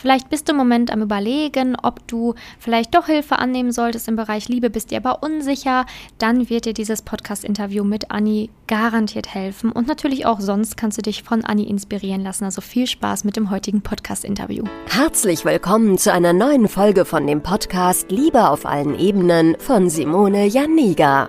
Vielleicht bist du im Moment am Überlegen, ob du vielleicht doch Hilfe annehmen solltest im Bereich Liebe, bist dir aber unsicher, dann wird dir dieses Podcast-Interview mit Anni garantiert helfen. Und natürlich auch sonst kannst du dich von Anni inspirieren lassen. Also viel Spaß mit dem heutigen Podcast-Interview. Herzlich willkommen zu einer neuen Folge von dem Podcast Liebe auf allen Ebenen von Simone Janiga.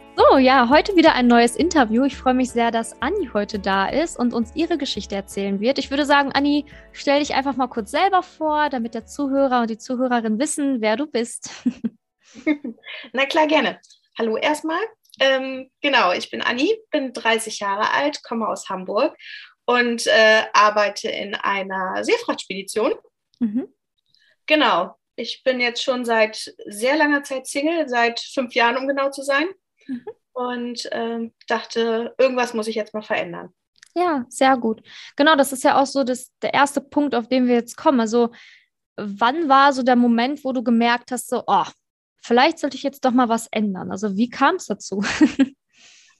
So, ja, heute wieder ein neues Interview. Ich freue mich sehr, dass Anni heute da ist und uns ihre Geschichte erzählen wird. Ich würde sagen, Anni, stell dich einfach mal kurz selber vor, damit der Zuhörer und die Zuhörerin wissen, wer du bist. Na klar, gerne. Hallo erstmal. Ähm, genau, ich bin Anni, bin 30 Jahre alt, komme aus Hamburg und äh, arbeite in einer Seefrachtspedition. Mhm. Genau, ich bin jetzt schon seit sehr langer Zeit Single, seit fünf Jahren, um genau zu sein. Mhm. Und ähm, dachte, irgendwas muss ich jetzt mal verändern. Ja, sehr gut. Genau, das ist ja auch so das, der erste Punkt, auf den wir jetzt kommen. Also, wann war so der Moment, wo du gemerkt hast, so, oh, vielleicht sollte ich jetzt doch mal was ändern? Also, wie kam es dazu?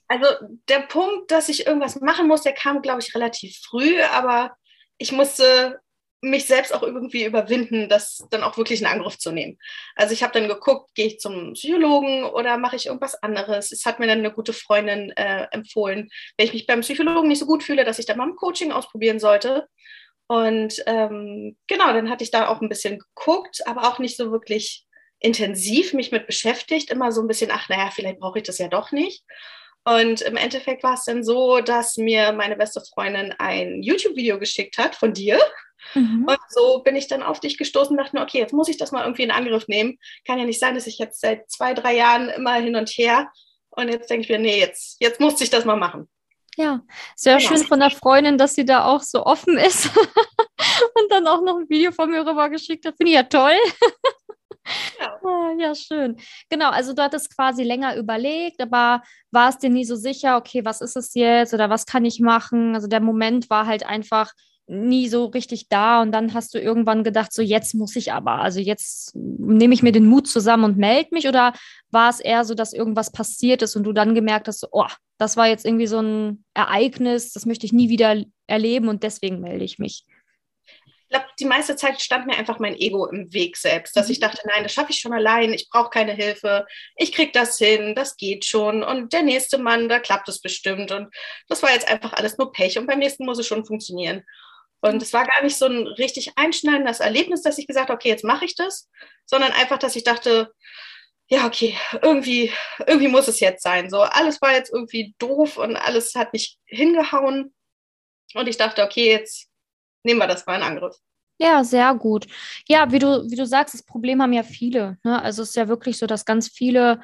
also, der Punkt, dass ich irgendwas machen muss, der kam, glaube ich, relativ früh, aber ich musste mich selbst auch irgendwie überwinden, das dann auch wirklich in Angriff zu nehmen. Also ich habe dann geguckt, gehe ich zum Psychologen oder mache ich irgendwas anderes. Es hat mir dann eine gute Freundin äh, empfohlen, wenn ich mich beim Psychologen nicht so gut fühle, dass ich dann mal ein Coaching ausprobieren sollte. Und ähm, genau, dann hatte ich da auch ein bisschen geguckt, aber auch nicht so wirklich intensiv mich mit beschäftigt. Immer so ein bisschen, ach naja, vielleicht brauche ich das ja doch nicht. Und im Endeffekt war es dann so, dass mir meine beste Freundin ein YouTube-Video geschickt hat von dir. Mhm. Und so bin ich dann auf dich gestoßen und dachte mir, okay, jetzt muss ich das mal irgendwie in Angriff nehmen. Kann ja nicht sein, dass ich jetzt seit zwei, drei Jahren immer hin und her und jetzt denke ich mir, nee, jetzt, jetzt muss ich das mal machen. Ja, sehr genau. schön von der Freundin, dass sie da auch so offen ist und dann auch noch ein Video von mir rüber geschickt hat. Finde ich ja toll. Ja. Schön. Genau, also du hattest quasi länger überlegt, aber warst dir nie so sicher, okay, was ist es jetzt oder was kann ich machen? Also der Moment war halt einfach, nie so richtig da und dann hast du irgendwann gedacht, so jetzt muss ich aber, also jetzt nehme ich mir den Mut zusammen und melde mich oder war es eher so, dass irgendwas passiert ist und du dann gemerkt hast, oh, das war jetzt irgendwie so ein Ereignis, das möchte ich nie wieder erleben und deswegen melde ich mich? Ich glaube, die meiste Zeit stand mir einfach mein Ego im Weg selbst, dass ich mhm. dachte, nein, das schaffe ich schon allein, ich brauche keine Hilfe, ich kriege das hin, das geht schon und der nächste Mann, da klappt es bestimmt und das war jetzt einfach alles nur Pech und beim nächsten muss es schon funktionieren. Und es war gar nicht so ein richtig einschneidendes Erlebnis, dass ich gesagt habe, okay, jetzt mache ich das, sondern einfach, dass ich dachte, ja, okay, irgendwie, irgendwie muss es jetzt sein. So, alles war jetzt irgendwie doof und alles hat nicht hingehauen. Und ich dachte, okay, jetzt nehmen wir das mal in Angriff. Ja, sehr gut. Ja, wie du, wie du sagst, das Problem haben ja viele. Ne? Also es ist ja wirklich so, dass ganz viele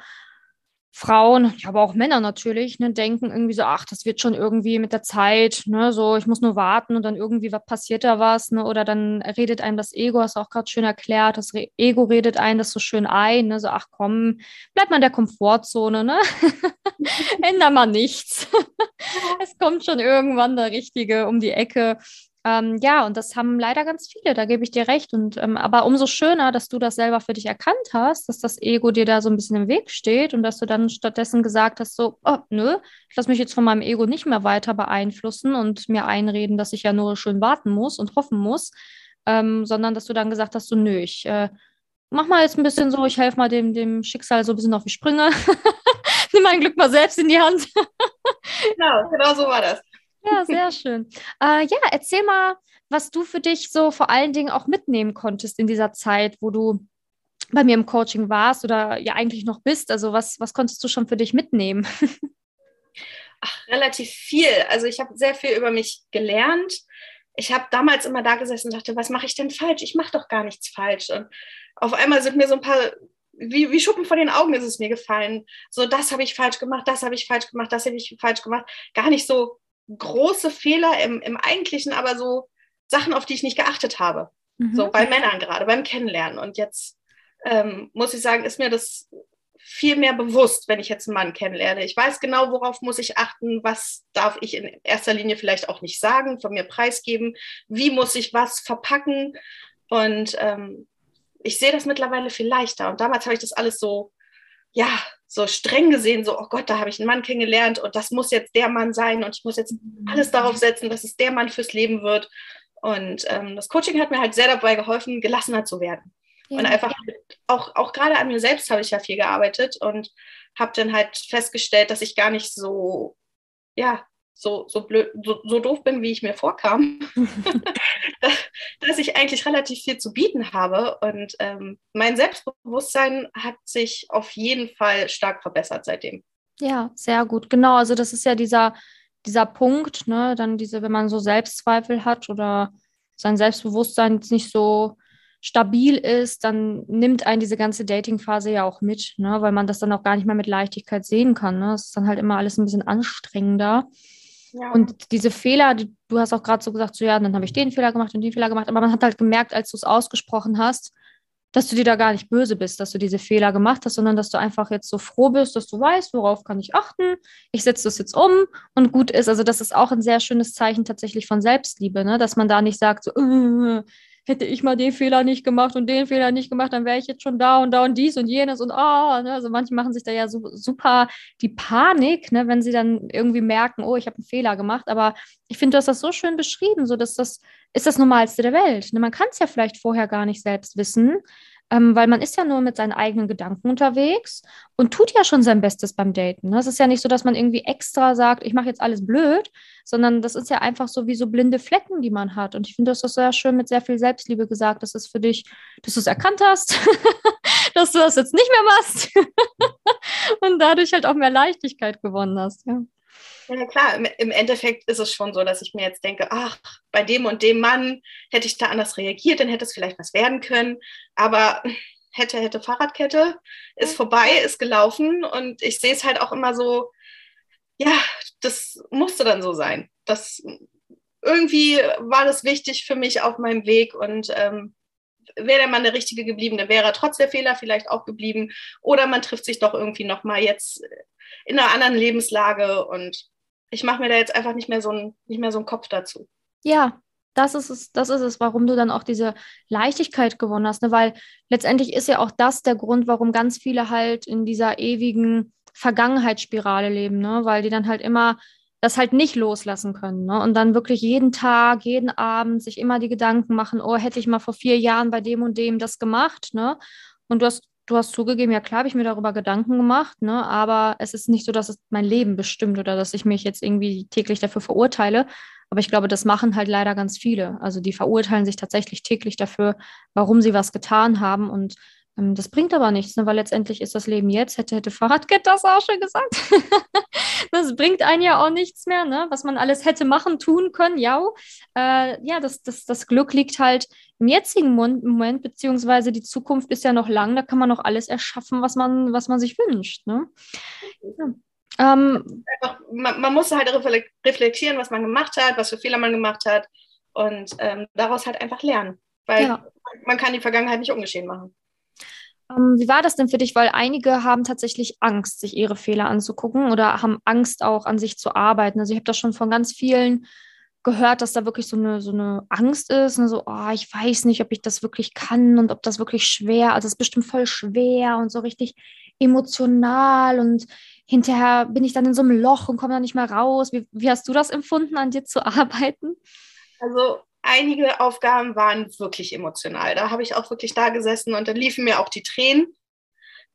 Frauen, aber auch Männer natürlich, ne, denken irgendwie so, ach, das wird schon irgendwie mit der Zeit, ne, so, ich muss nur warten und dann irgendwie was passiert da was, ne, oder dann redet einem das Ego, hast du auch gerade schön erklärt, das Re Ego redet einen das so schön ein, ne, so, ach komm, bleib mal in der Komfortzone, ne, änder mal nichts. es kommt schon irgendwann der Richtige um die Ecke. Ähm, ja, und das haben leider ganz viele, da gebe ich dir recht. Und ähm, aber umso schöner, dass du das selber für dich erkannt hast, dass das Ego dir da so ein bisschen im Weg steht und dass du dann stattdessen gesagt hast: so, oh, nö, ich lasse mich jetzt von meinem Ego nicht mehr weiter beeinflussen und mir einreden, dass ich ja nur schön warten muss und hoffen muss, ähm, sondern dass du dann gesagt hast: so, nö, ich äh, mach mal jetzt ein bisschen so, ich helfe mal dem, dem Schicksal so ein bisschen auf die Sprünge. Nimm mein Glück mal selbst in die Hand. genau, genau so war das. Ja, sehr schön. Äh, ja, erzähl mal, was du für dich so vor allen Dingen auch mitnehmen konntest in dieser Zeit, wo du bei mir im Coaching warst oder ja eigentlich noch bist. Also was, was konntest du schon für dich mitnehmen? Ach, relativ viel. Also ich habe sehr viel über mich gelernt. Ich habe damals immer da gesessen und dachte, was mache ich denn falsch? Ich mache doch gar nichts falsch. Und auf einmal sind mir so ein paar, wie, wie Schuppen von den Augen ist es mir gefallen. So, das habe ich falsch gemacht, das habe ich falsch gemacht, das habe ich falsch gemacht. Gar nicht so große Fehler im, im Eigentlichen, aber so Sachen, auf die ich nicht geachtet habe. Mhm. So bei Männern gerade, beim Kennenlernen. Und jetzt ähm, muss ich sagen, ist mir das viel mehr bewusst, wenn ich jetzt einen Mann kennenlerne. Ich weiß genau, worauf muss ich achten, was darf ich in erster Linie vielleicht auch nicht sagen, von mir preisgeben, wie muss ich was verpacken. Und ähm, ich sehe das mittlerweile viel leichter. Und damals habe ich das alles so, ja, so streng gesehen, so, oh Gott, da habe ich einen Mann kennengelernt und das muss jetzt der Mann sein und ich muss jetzt alles darauf setzen, dass es der Mann fürs Leben wird. Und ähm, das Coaching hat mir halt sehr dabei geholfen, gelassener zu werden. Ja. Und einfach auch, auch gerade an mir selbst habe ich ja viel gearbeitet und habe dann halt festgestellt, dass ich gar nicht so, ja, so, so blöd, so, so doof bin, wie ich mir vorkam, dass ich eigentlich relativ viel zu bieten habe. Und ähm, mein Selbstbewusstsein hat sich auf jeden Fall stark verbessert seitdem. Ja, sehr gut. Genau, also das ist ja dieser, dieser Punkt, ne, dann diese, wenn man so Selbstzweifel hat oder sein Selbstbewusstsein nicht so stabil ist, dann nimmt einen diese ganze Dating-Phase ja auch mit, ne, weil man das dann auch gar nicht mehr mit Leichtigkeit sehen kann. Ne? Es ist dann halt immer alles ein bisschen anstrengender. Ja. Und diese Fehler, die, du hast auch gerade so gesagt, so ja, dann habe ich den Fehler gemacht und den Fehler gemacht, aber man hat halt gemerkt, als du es ausgesprochen hast, dass du dir da gar nicht böse bist, dass du diese Fehler gemacht hast, sondern dass du einfach jetzt so froh bist, dass du weißt, worauf kann ich achten. Ich setze das jetzt um und gut ist. Also das ist auch ein sehr schönes Zeichen tatsächlich von Selbstliebe, ne? dass man da nicht sagt, so, äh, hätte ich mal den Fehler nicht gemacht und den Fehler nicht gemacht, dann wäre ich jetzt schon da und da und dies und jenes und ah, oh, ne? also manche machen sich da ja so, super die Panik, ne? wenn sie dann irgendwie merken, oh, ich habe einen Fehler gemacht, aber ich finde, du hast das so schön beschrieben, so dass das ist das Normalste der Welt. Ne? Man kann es ja vielleicht vorher gar nicht selbst wissen, ähm, weil man ist ja nur mit seinen eigenen Gedanken unterwegs und tut ja schon sein Bestes beim Daten. Ne? Es ist ja nicht so, dass man irgendwie extra sagt, ich mache jetzt alles blöd, sondern das ist ja einfach so wie so blinde Flecken, die man hat. Und ich finde, das ist sehr schön mit sehr viel Selbstliebe gesagt, dass es für dich, dass du es erkannt hast, dass du das jetzt nicht mehr machst und dadurch halt auch mehr Leichtigkeit gewonnen hast. Ja. Ja, klar, im Endeffekt ist es schon so, dass ich mir jetzt denke, ach, bei dem und dem Mann hätte ich da anders reagiert, dann hätte es vielleicht was werden können. Aber hätte, hätte Fahrradkette, ist vorbei, ist gelaufen und ich sehe es halt auch immer so, ja, das musste dann so sein. Das irgendwie war das wichtig für mich auf meinem Weg und ähm, wäre der Mann der Richtige geblieben, dann wäre er trotz der Fehler vielleicht auch geblieben. Oder man trifft sich doch irgendwie nochmal jetzt in einer anderen Lebenslage und ich mache mir da jetzt einfach nicht mehr so einen, nicht mehr so Kopf dazu. Ja, das ist es, das ist es, warum du dann auch diese Leichtigkeit gewonnen hast, ne? weil letztendlich ist ja auch das der Grund, warum ganz viele halt in dieser ewigen Vergangenheitsspirale leben, ne? weil die dann halt immer das halt nicht loslassen können ne? und dann wirklich jeden Tag, jeden Abend sich immer die Gedanken machen, oh, hätte ich mal vor vier Jahren bei dem und dem das gemacht, ne? Und du hast du hast zugegeben, ja klar, habe ich mir darüber Gedanken gemacht, ne? aber es ist nicht so, dass es mein Leben bestimmt oder dass ich mich jetzt irgendwie täglich dafür verurteile. Aber ich glaube, das machen halt leider ganz viele. Also die verurteilen sich tatsächlich täglich dafür, warum sie was getan haben. Und das bringt aber nichts, ne? weil letztendlich ist das Leben jetzt, hätte, hätte Fahrradkette das auch schon gesagt. das bringt einen ja auch nichts mehr, ne? was man alles hätte machen, tun können, ja. Äh, ja, das, das, das Glück liegt halt im jetzigen Moment, beziehungsweise die Zukunft ist ja noch lang, da kann man noch alles erschaffen, was man, was man sich wünscht. Ne? Ja. Ähm, Einfach, man, man, muss halt reflektieren, was man gemacht hat, was für Fehler man gemacht hat und ähm, daraus halt einfach lernen, weil ja. man kann die Vergangenheit nicht ungeschehen machen. Ähm, wie war das denn für dich? Weil einige haben tatsächlich Angst, sich ihre Fehler anzugucken oder haben Angst auch an sich zu arbeiten. Also ich habe das schon von ganz vielen gehört, dass da wirklich so eine, so eine Angst ist, ne? so, oh, ich weiß nicht, ob ich das wirklich kann und ob das wirklich schwer, also es ist bestimmt voll schwer und so richtig emotional und hinterher bin ich dann in so einem Loch und komme da nicht mehr raus. Wie, wie hast du das empfunden, an dir zu arbeiten? Also einige Aufgaben waren wirklich emotional. Da habe ich auch wirklich da gesessen und dann liefen mir auch die Tränen.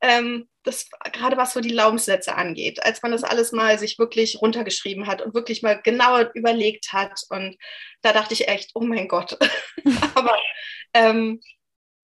Ähm, das gerade was so die Glaubenssätze angeht, als man das alles mal sich wirklich runtergeschrieben hat und wirklich mal genauer überlegt hat. Und da dachte ich echt, oh mein Gott. Aber ähm,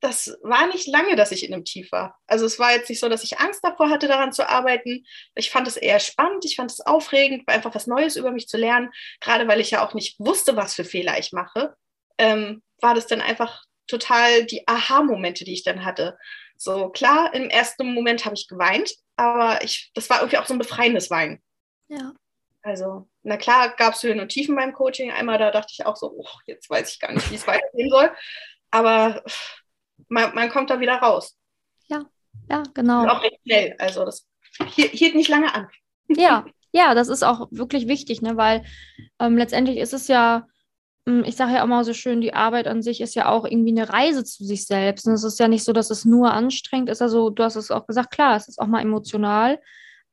das war nicht lange, dass ich in einem Tief war. Also es war jetzt nicht so, dass ich Angst davor hatte, daran zu arbeiten. Ich fand es eher spannend, ich fand es aufregend, einfach was Neues über mich zu lernen. Gerade weil ich ja auch nicht wusste, was für Fehler ich mache, ähm, war das dann einfach total die Aha-Momente, die ich dann hatte. So klar, im ersten Moment habe ich geweint, aber ich, das war irgendwie auch so ein befreiendes Weinen. Ja. Also, na klar, gab es Höhen und Tiefen beim Coaching. Einmal da dachte ich auch so, oh, jetzt weiß ich gar nicht, wie es weitergehen soll. Aber man, man kommt da wieder raus. Ja, ja, genau. Und auch recht schnell. Also das hielt nicht lange an. Ja, ja, das ist auch wirklich wichtig, ne? weil ähm, letztendlich ist es ja, hm, ich sage ja immer so schön, die Arbeit an sich ist ja auch irgendwie eine Reise zu sich selbst. Und es ist ja nicht so, dass es nur anstrengend ist. Also du hast es auch gesagt, klar, es ist auch mal emotional,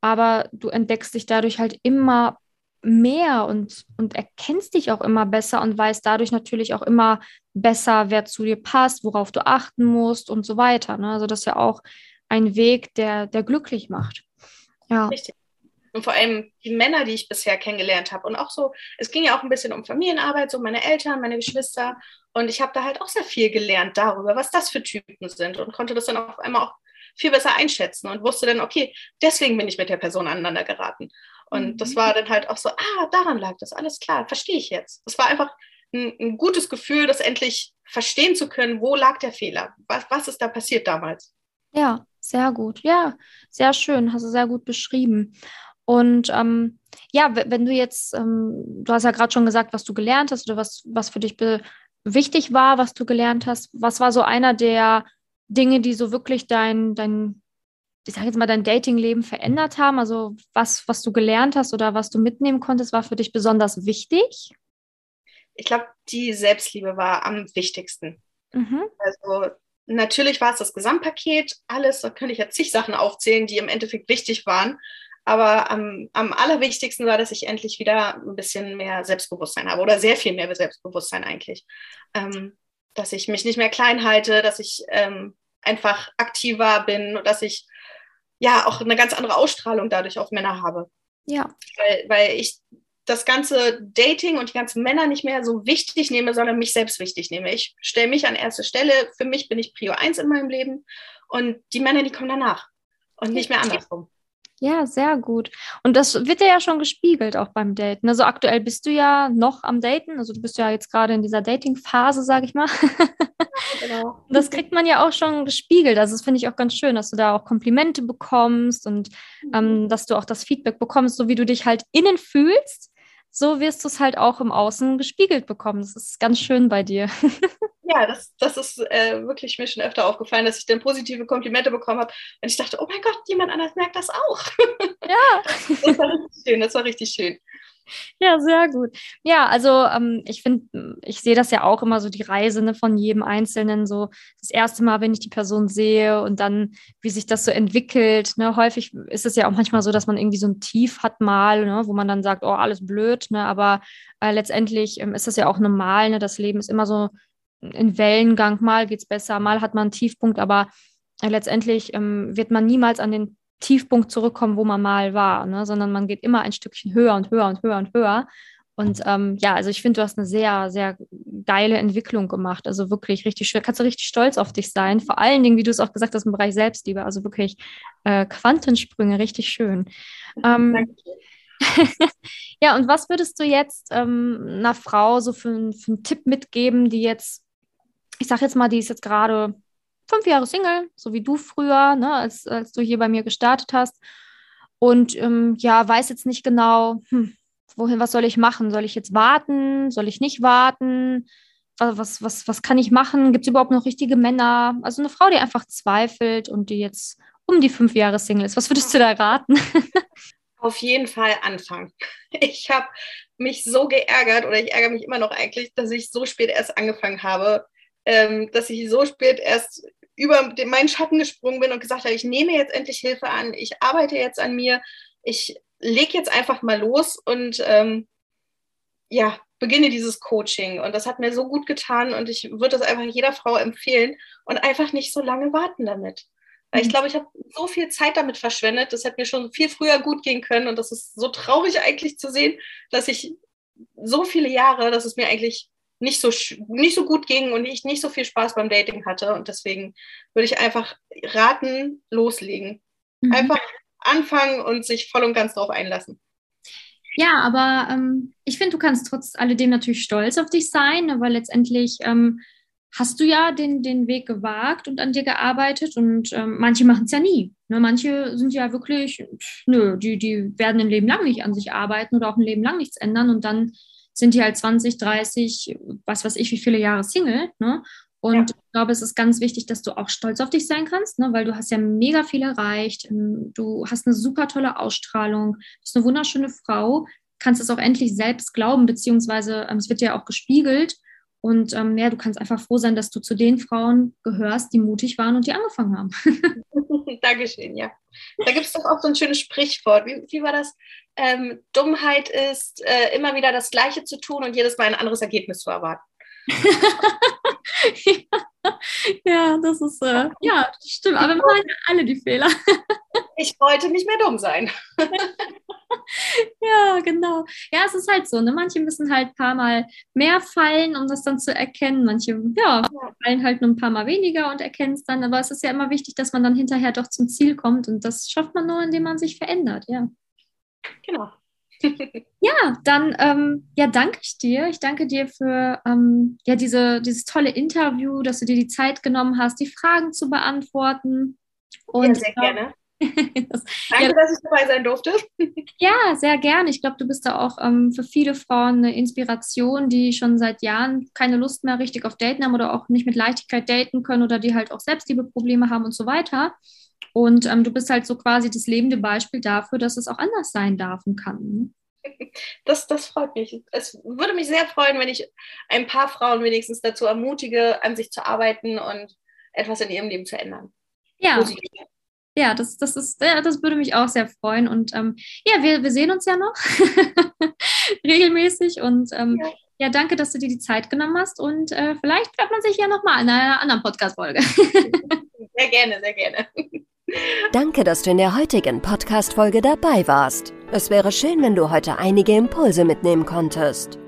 aber du entdeckst dich dadurch halt immer mehr und, und erkennst dich auch immer besser und weißt dadurch natürlich auch immer besser, wer zu dir passt, worauf du achten musst und so weiter. Ne? Also das ist ja auch ein Weg, der, der glücklich macht. Ja. Richtig. Und vor allem die Männer, die ich bisher kennengelernt habe. Und auch so, es ging ja auch ein bisschen um Familienarbeit, so meine Eltern, meine Geschwister. Und ich habe da halt auch sehr viel gelernt darüber, was das für Typen sind und konnte das dann auf einmal auch viel besser einschätzen und wusste dann, okay, deswegen bin ich mit der Person aneinander geraten. Und mhm. das war dann halt auch so, ah, daran lag das, alles klar, verstehe ich jetzt. Das war einfach ein, ein, gutes Gefühl, das endlich verstehen zu können, wo lag der Fehler, was, was ist da passiert damals. Ja, sehr gut, ja, sehr schön, hast du sehr gut beschrieben. Und ähm, ja, wenn du jetzt, ähm, du hast ja gerade schon gesagt, was du gelernt hast oder was, was für dich wichtig war, was du gelernt hast. Was war so einer der Dinge, die so wirklich dein, dein ich sage jetzt mal, dein Datingleben verändert haben? Also was, was du gelernt hast oder was du mitnehmen konntest, war für dich besonders wichtig? Ich glaube, die Selbstliebe war am wichtigsten. Mhm. Also natürlich war es das Gesamtpaket, alles, da könnte ich ja zig Sachen aufzählen, die im Endeffekt wichtig waren. Aber am, am allerwichtigsten war, dass ich endlich wieder ein bisschen mehr Selbstbewusstsein habe oder sehr viel mehr Selbstbewusstsein eigentlich. Ähm, dass ich mich nicht mehr klein halte, dass ich ähm, einfach aktiver bin und dass ich ja auch eine ganz andere Ausstrahlung dadurch auf Männer habe. Ja. Weil, weil ich das ganze Dating und die ganzen Männer nicht mehr so wichtig nehme, sondern mich selbst wichtig nehme. Ich stelle mich an erste Stelle. Für mich bin ich Prio 1 in meinem Leben und die Männer, die kommen danach und nicht mehr andersrum. Ja, sehr gut. Und das wird dir ja schon gespiegelt auch beim Daten. Also aktuell bist du ja noch am Daten. Also du bist ja jetzt gerade in dieser Dating-Phase, sage ich mal. genau. Das kriegt man ja auch schon gespiegelt. Also das finde ich auch ganz schön, dass du da auch Komplimente bekommst und ähm, mhm. dass du auch das Feedback bekommst, so wie du dich halt innen fühlst so wirst du es halt auch im Außen gespiegelt bekommen. Das ist ganz schön bei dir. Ja, das, das ist äh, wirklich mir schon öfter aufgefallen, dass ich dann positive Komplimente bekommen habe. Und ich dachte, oh mein Gott, jemand anders merkt das auch. Ja. das war richtig schön, das war richtig schön. Ja, sehr gut. Ja, also ähm, ich finde, ich sehe das ja auch immer so die Reise ne, von jedem Einzelnen, so das erste Mal, wenn ich die Person sehe und dann, wie sich das so entwickelt. Ne? Häufig ist es ja auch manchmal so, dass man irgendwie so ein Tief hat mal, ne, wo man dann sagt, oh, alles blöd, ne? aber äh, letztendlich ähm, ist das ja auch normal, ne? das Leben ist immer so in Wellengang, mal geht es besser, mal hat man einen Tiefpunkt, aber äh, letztendlich ähm, wird man niemals an den Tiefpunkt zurückkommen, wo man mal war, ne? sondern man geht immer ein Stückchen höher und höher und höher und höher. Und ähm, ja, also ich finde, du hast eine sehr, sehr geile Entwicklung gemacht. Also wirklich richtig schön. Kannst du richtig stolz auf dich sein. Vor allen Dingen, wie du es auch gesagt hast, im Bereich Selbstliebe. Also wirklich äh, Quantensprünge, richtig schön. Ähm, ja, und was würdest du jetzt ähm, einer Frau so für, für einen Tipp mitgeben, die jetzt, ich sag jetzt mal, die ist jetzt gerade fünf Jahre Single, so wie du früher, ne, als, als du hier bei mir gestartet hast. Und ähm, ja, weiß jetzt nicht genau, hm, wohin, was soll ich machen? Soll ich jetzt warten? Soll ich nicht warten? Was, was, was kann ich machen? Gibt es überhaupt noch richtige Männer? Also eine Frau, die einfach zweifelt und die jetzt um die fünf Jahre Single ist. Was würdest du da raten? Auf jeden Fall anfangen. Ich habe mich so geärgert oder ich ärgere mich immer noch eigentlich, dass ich so spät erst angefangen habe, ähm, dass ich so spät erst über den, meinen Schatten gesprungen bin und gesagt habe, ich nehme jetzt endlich Hilfe an, ich arbeite jetzt an mir, ich lege jetzt einfach mal los und ähm, ja, beginne dieses Coaching. Und das hat mir so gut getan und ich würde das einfach jeder Frau empfehlen und einfach nicht so lange warten damit. Weil ich mhm. glaube, ich habe so viel Zeit damit verschwendet, das hätte mir schon viel früher gut gehen können und das ist so traurig eigentlich zu sehen, dass ich so viele Jahre, dass es mir eigentlich nicht so, nicht so gut ging und ich nicht so viel Spaß beim Dating hatte. Und deswegen würde ich einfach raten, loslegen. Mhm. Einfach anfangen und sich voll und ganz darauf einlassen. Ja, aber ähm, ich finde, du kannst trotz alledem natürlich stolz auf dich sein, ne, weil letztendlich ähm, hast du ja den, den Weg gewagt und an dir gearbeitet und ähm, manche machen es ja nie. Ne? Manche sind ja wirklich, nö, die, die werden ein Leben lang nicht an sich arbeiten oder auch ein Leben lang nichts ändern und dann sind die halt 20, 30, was weiß ich, wie viele Jahre Single. Ne? Und ja. ich glaube, es ist ganz wichtig, dass du auch stolz auf dich sein kannst, ne? weil du hast ja mega viel erreicht. Ähm, du hast eine super tolle Ausstrahlung, bist eine wunderschöne Frau, kannst es auch endlich selbst glauben, beziehungsweise ähm, es wird ja auch gespiegelt. Und ähm, ja, du kannst einfach froh sein, dass du zu den Frauen gehörst, die mutig waren und die angefangen haben. Dankeschön, ja. Da gibt es doch auch so ein schönes Sprichwort. Wie, wie war das? Ähm, Dummheit ist, äh, immer wieder das Gleiche zu tun und jedes Mal ein anderes Ergebnis zu erwarten. ja, das ist, äh, ja, stimmt. Aber wir machen alle die Fehler. ich wollte nicht mehr dumm sein. ja, genau. Ja, es ist halt so, ne? Manche müssen halt ein paar Mal mehr fallen, um das dann zu erkennen. Manche, ja, fallen halt nur ein paar Mal weniger und erkennen es dann. Aber es ist ja immer wichtig, dass man dann hinterher doch zum Ziel kommt. Und das schafft man nur, indem man sich verändert, ja. Genau. Ja, dann ähm, ja, danke ich dir. Ich danke dir für ähm, ja, diese, dieses tolle Interview, dass du dir die Zeit genommen hast, die Fragen zu beantworten. Und, ja, sehr gerne. Das, Danke, ja, dass ich dabei sein durfte. ja, sehr gerne. Ich glaube, du bist da auch ähm, für viele Frauen eine Inspiration, die schon seit Jahren keine Lust mehr richtig auf Daten haben oder auch nicht mit Leichtigkeit daten können oder die halt auch Selbstliebeprobleme haben und so weiter. Und ähm, du bist halt so quasi das lebende Beispiel dafür, dass es auch anders sein darf und kann. Das, das freut mich. Es würde mich sehr freuen, wenn ich ein paar Frauen wenigstens dazu ermutige, an sich zu arbeiten und etwas in ihrem Leben zu ändern. Ja. Positiv ja, das, das, ist, ja, das würde mich auch sehr freuen. Und ähm, ja, wir, wir sehen uns ja noch regelmäßig. Und ähm, ja. ja. danke, dass du dir die Zeit genommen hast. Und äh, vielleicht hört man sich ja nochmal in einer anderen Podcast-Folge. sehr gerne, sehr gerne. Danke, dass du in der heutigen Podcast-Folge dabei warst. Es wäre schön, wenn du heute einige Impulse mitnehmen konntest.